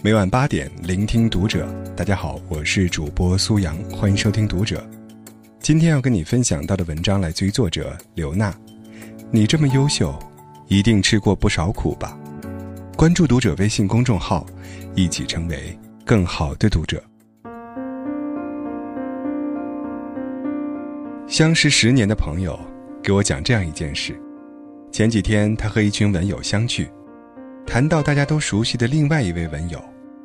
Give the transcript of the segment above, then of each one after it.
每晚八点，聆听读者。大家好，我是主播苏阳，欢迎收听读者。今天要跟你分享到的文章来自于作者刘娜。你这么优秀，一定吃过不少苦吧？关注读者微信公众号，一起成为更好的读者。相识十年的朋友给我讲这样一件事：前几天他和一群文友相聚。谈到大家都熟悉的另外一位文友，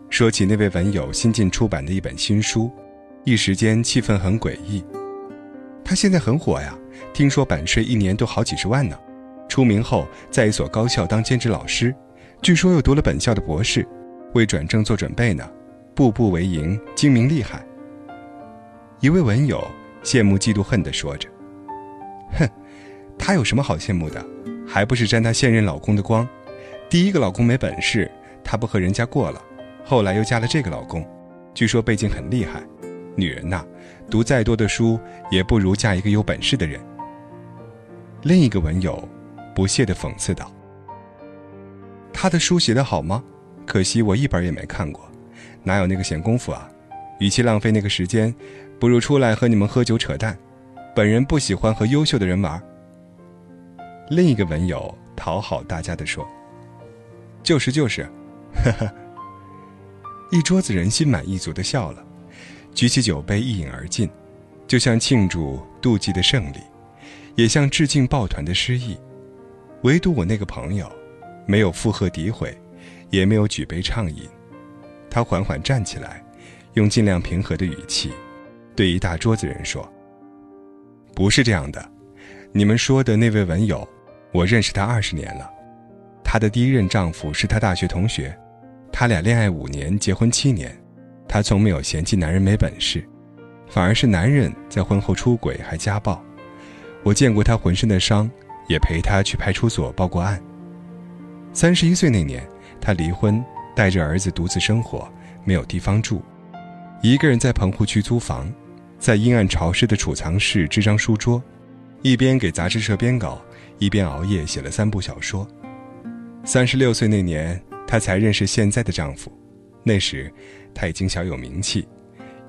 说起那位文友新近出版的一本新书，一时间气氛很诡异。他现在很火呀，听说版税一年都好几十万呢。出名后在一所高校当兼职老师，据说又读了本校的博士，为转正做准备呢，步步为营，精明厉害。一位文友羡慕嫉妒恨地说着：“哼，他有什么好羡慕的？还不是沾他现任老公的光。”第一个老公没本事，她不和人家过了，后来又嫁了这个老公，据说背景很厉害。女人呐，读再多的书也不如嫁一个有本事的人。另一个文友不屑地讽刺道：“他的书写得好吗？可惜我一本也没看过，哪有那个闲工夫啊？与其浪费那个时间，不如出来和你们喝酒扯淡。本人不喜欢和优秀的人玩。”另一个文友讨好大家的说。就是就是，呵呵。一桌子人心满意足的笑了，举起酒杯一饮而尽，就像庆祝妒忌的胜利，也像致敬抱团的失意。唯独我那个朋友，没有附和诋毁，也没有举杯畅饮。他缓缓站起来，用尽量平和的语气，对一大桌子人说：“不是这样的，你们说的那位文友，我认识他二十年了。”她的第一任丈夫是她大学同学，他俩恋爱五年，结婚七年，她从没有嫌弃男人没本事，反而是男人在婚后出轨还家暴。我见过她浑身的伤，也陪她去派出所报过案。三十一岁那年，她离婚，带着儿子独自生活，没有地方住，一个人在棚户区租房，在阴暗潮湿的储藏室支张书桌，一边给杂志社编稿，一边熬夜写了三部小说。三十六岁那年，她才认识现在的丈夫。那时，她已经小有名气，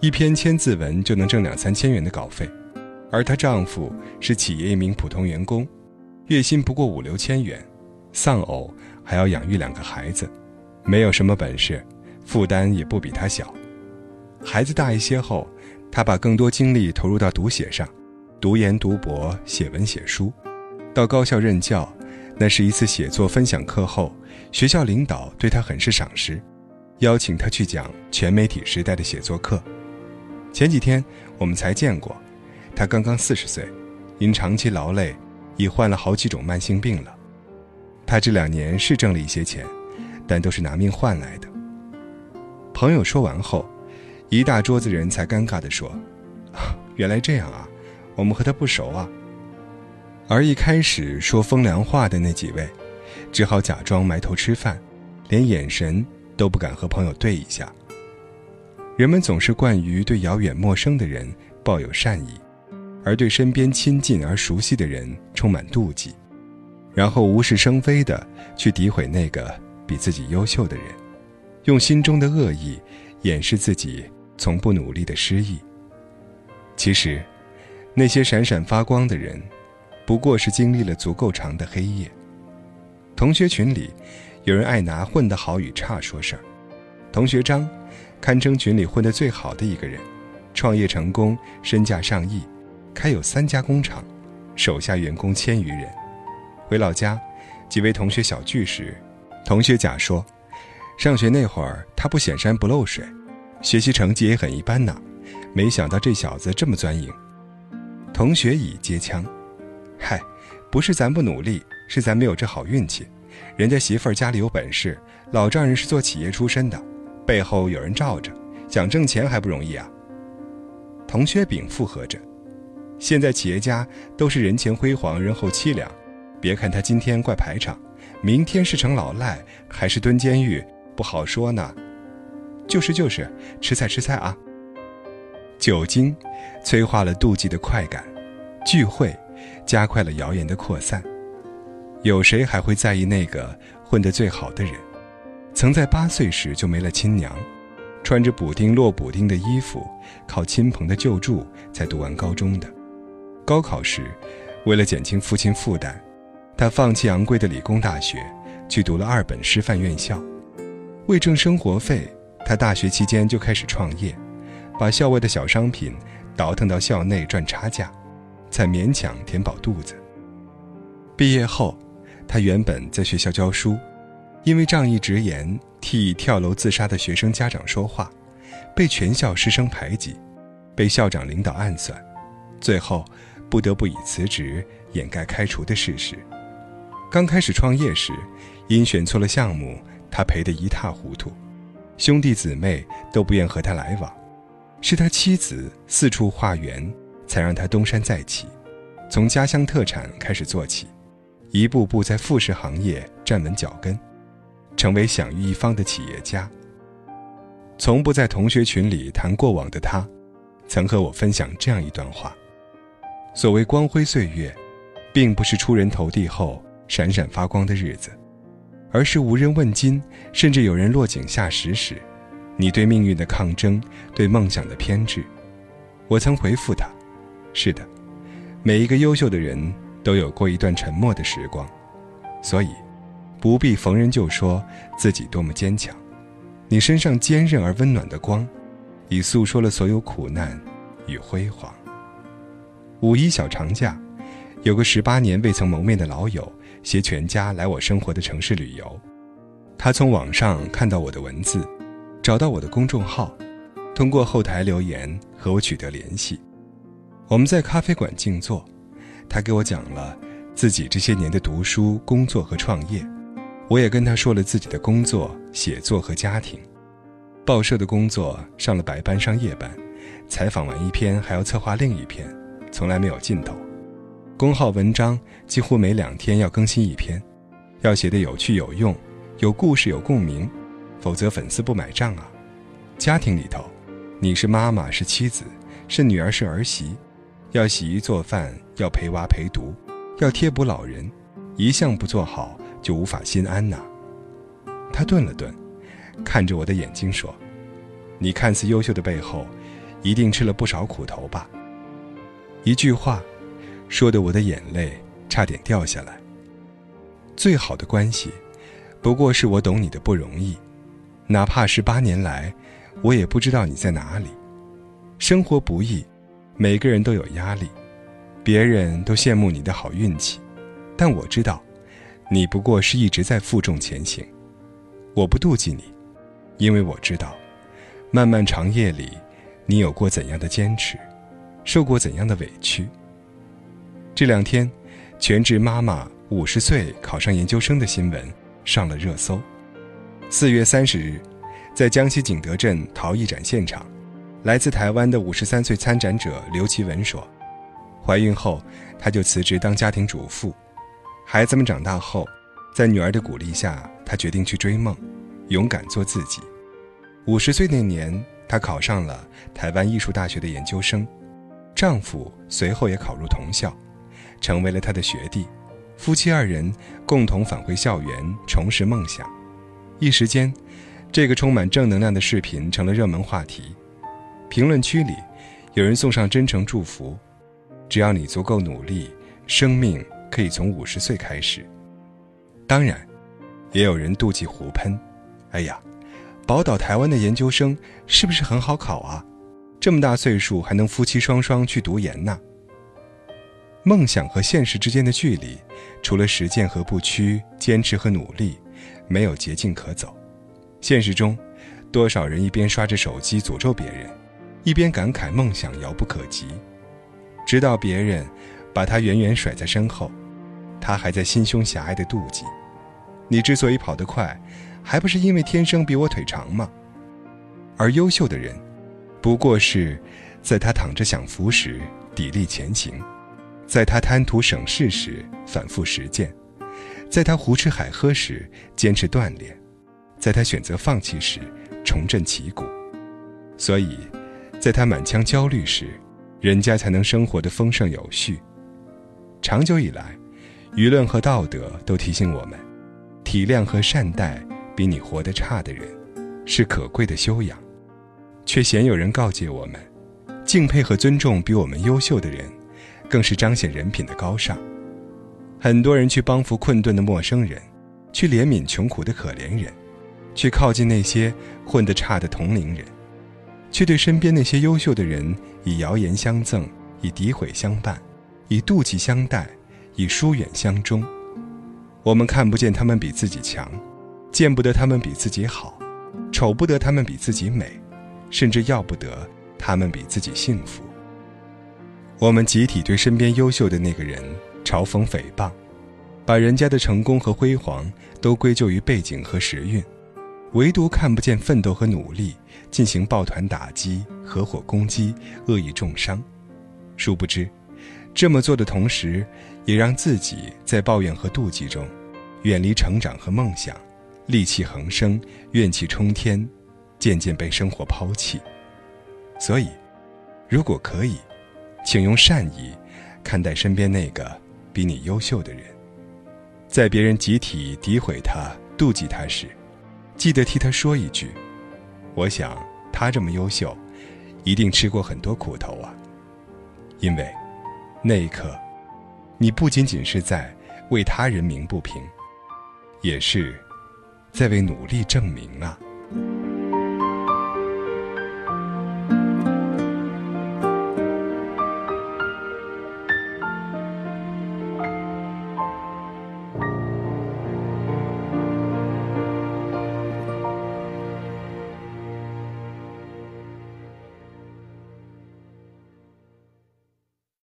一篇千字文就能挣两三千元的稿费。而她丈夫是企业一名普通员工，月薪不过五六千元，丧偶还要养育两个孩子，没有什么本事，负担也不比她小。孩子大一些后，她把更多精力投入到读写上，读研读博，写文写书，到高校任教。那是一次写作分享课后，学校领导对他很是赏识，邀请他去讲全媒体时代的写作课。前几天我们才见过，他刚刚四十岁，因长期劳累，已患了好几种慢性病了。他这两年是挣了一些钱，但都是拿命换来的。朋友说完后，一大桌子人才尴尬地说：“原来这样啊，我们和他不熟啊。”而一开始说风凉话的那几位，只好假装埋头吃饭，连眼神都不敢和朋友对一下。人们总是惯于对遥远陌生的人抱有善意，而对身边亲近而熟悉的人充满妒忌，然后无事生非地去诋毁那个比自己优秀的人，用心中的恶意掩饰自己从不努力的失意。其实，那些闪闪发光的人。不过是经历了足够长的黑夜。同学群里，有人爱拿混得好与差说事儿。同学张，堪称群里混得最好的一个人，创业成功，身价上亿，开有三家工厂，手下员工千余人。回老家，几位同学小聚时，同学甲说：“上学那会儿，他不显山不漏水，学习成绩也很一般呐，没想到这小子这么钻营。”同学乙接枪。嗨，不是咱不努力，是咱没有这好运气。人家媳妇儿家里有本事，老丈人是做企业出身的，背后有人罩着，想挣钱还不容易啊。同学丙附和着：“现在企业家都是人前辉煌，人后凄凉。别看他今天怪排场，明天是成老赖还是蹲监狱，不好说呢。”就是就是，吃菜吃菜啊。酒精催化了妒忌的快感，聚会。加快了谣言的扩散。有谁还会在意那个混得最好的人？曾在八岁时就没了亲娘，穿着补丁落补丁的衣服，靠亲朋的救助才读完高中的。高考时，为了减轻父亲负担，他放弃昂贵的理工大学，去读了二本师范院校。为挣生活费，他大学期间就开始创业，把校外的小商品倒腾到校内赚差价，才勉强填饱肚子。毕业后，他原本在学校教书，因为仗义直言，替跳楼自杀的学生家长说话，被全校师生排挤，被校长领导暗算，最后不得不以辞职掩盖开除的事实。刚开始创业时，因选错了项目。他赔得一塌糊涂，兄弟姊妹都不愿和他来往，是他妻子四处化缘，才让他东山再起，从家乡特产开始做起，一步步在副食行业站稳脚跟，成为享誉一方的企业家。从不在同学群里谈过往的他，曾和我分享这样一段话：所谓光辉岁月，并不是出人头地后闪闪发光的日子。而是无人问津，甚至有人落井下石时，你对命运的抗争，对梦想的偏执。我曾回复他：“是的，每一个优秀的人都有过一段沉默的时光，所以不必逢人就说自己多么坚强。你身上坚韧而温暖的光，已诉说了所有苦难与辉煌。”五一小长假，有个十八年未曾谋面的老友。携全家来我生活的城市旅游，他从网上看到我的文字，找到我的公众号，通过后台留言和我取得联系。我们在咖啡馆静坐，他给我讲了自己这些年的读书、工作和创业，我也跟他说了自己的工作、写作和家庭。报社的工作上了白班、上夜班，采访完一篇还要策划另一篇，从来没有尽头。公号文章几乎每两天要更新一篇，要写的有趣有用，有故事有共鸣，否则粉丝不买账啊。家庭里头，你是妈妈是妻子是女儿是儿媳，要洗衣做饭要陪娃陪读，要贴补老人，一项不做好就无法心安呐。他顿了顿，看着我的眼睛说：“你看似优秀的背后，一定吃了不少苦头吧？”一句话。说的我的眼泪差点掉下来。最好的关系，不过是我懂你的不容易，哪怕十八年来，我也不知道你在哪里。生活不易，每个人都有压力，别人都羡慕你的好运气，但我知道，你不过是一直在负重前行。我不妒忌你，因为我知道，漫漫长夜里，你有过怎样的坚持，受过怎样的委屈。这两天，全职妈妈五十岁考上研究生的新闻上了热搜。四月三十日，在江西景德镇陶艺展现场，来自台湾的五十三岁参展者刘奇文说：“怀孕后，她就辞职当家庭主妇。孩子们长大后，在女儿的鼓励下，她决定去追梦，勇敢做自己。五十岁那年，她考上了台湾艺术大学的研究生，丈夫随后也考入同校。”成为了她的学弟，夫妻二人共同返回校园，重拾梦想。一时间，这个充满正能量的视频成了热门话题。评论区里，有人送上真诚祝福：“只要你足够努力，生命可以从五十岁开始。”当然，也有人妒忌胡喷：“哎呀，宝岛台湾的研究生是不是很好考啊？这么大岁数还能夫妻双双去读研呢？”梦想和现实之间的距离，除了实践和不屈、坚持和努力，没有捷径可走。现实中，多少人一边刷着手机诅咒别人，一边感慨梦想遥不可及，直到别人把他远远甩在身后，他还在心胸狭隘的妒忌。你之所以跑得快，还不是因为天生比我腿长吗？而优秀的人，不过是在他躺着享福时砥砺前行。在他贪图省事时反复实践，在他胡吃海喝时坚持锻炼，在他选择放弃时重振旗鼓，所以，在他满腔焦虑时，人家才能生活的丰盛有序。长久以来，舆论和道德都提醒我们，体谅和善待比你活得差的人，是可贵的修养，却鲜有人告诫我们，敬佩和尊重比我们优秀的人，更是彰显人品的高尚。很多人去帮扶困顿的陌生人，去怜悯穷苦的可怜人，去靠近那些混得差的同龄人，却对身边那些优秀的人以谣言相赠，以诋毁相伴，以妒忌相待，以疏远相终。我们看不见他们比自己强。见不得他们比自己好，瞅不得他们比自己美，甚至要不得他们比自己幸福。我们集体对身边优秀的那个人嘲讽诽谤，把人家的成功和辉煌都归咎于背景和时运，唯独看不见奋斗和努力，进行抱团打击、合伙攻击、恶意重伤。殊不知，这么做的同时，也让自己在抱怨和妒忌中，远离成长和梦想。戾气横生，怨气冲天，渐渐被生活抛弃。所以，如果可以，请用善意看待身边那个比你优秀的人。在别人集体诋毁他、妒忌他时，记得替他说一句：“我想他这么优秀，一定吃过很多苦头啊。”因为，那一刻，你不仅仅是在为他人鸣不平，也是。在为努力证明啊！